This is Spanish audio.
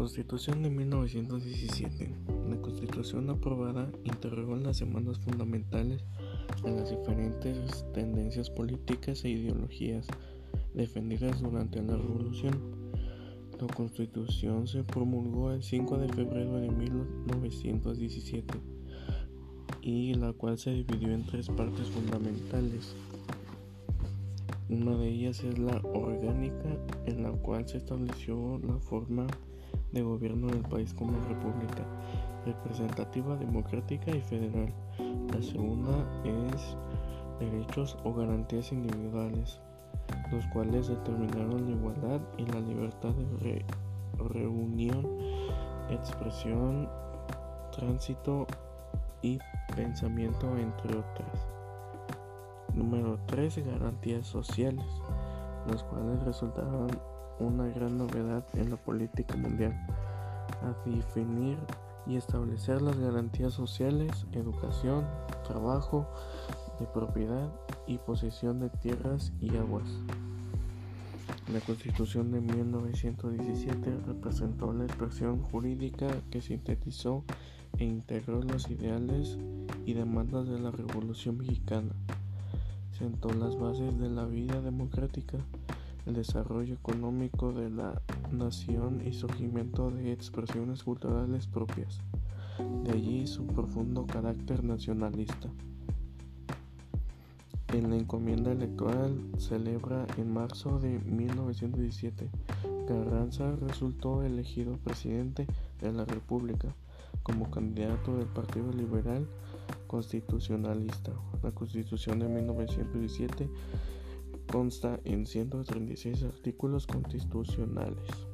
Constitución de 1917. La Constitución aprobada interrogó las semanas fundamentales en las diferentes tendencias políticas e ideologías defendidas durante la Revolución. La Constitución se promulgó el 5 de febrero de 1917 y la cual se dividió en tres partes fundamentales. Una de ellas es la orgánica, en la cual se estableció la forma de gobierno del país como república representativa, democrática y federal. La segunda es derechos o garantías individuales, los cuales determinaron la igualdad y la libertad de reunión, expresión, tránsito y pensamiento, entre otras. Número 3. Garantías sociales, los cuales resultaron una gran novedad en la política mundial, a definir y establecer las garantías sociales, educación, trabajo, de propiedad y posesión de tierras y aguas. La Constitución de 1917 representó la expresión jurídica que sintetizó e integró los ideales y demandas de la Revolución Mexicana. Sentó las bases de la vida democrática el desarrollo económico de la nación y surgimiento de expresiones culturales propias. De allí su profundo carácter nacionalista. En la encomienda electoral celebra en marzo de 1917, Carranza resultó elegido presidente de la República como candidato del Partido Liberal Constitucionalista. La Constitución de 1917 consta en 136 artículos constitucionales.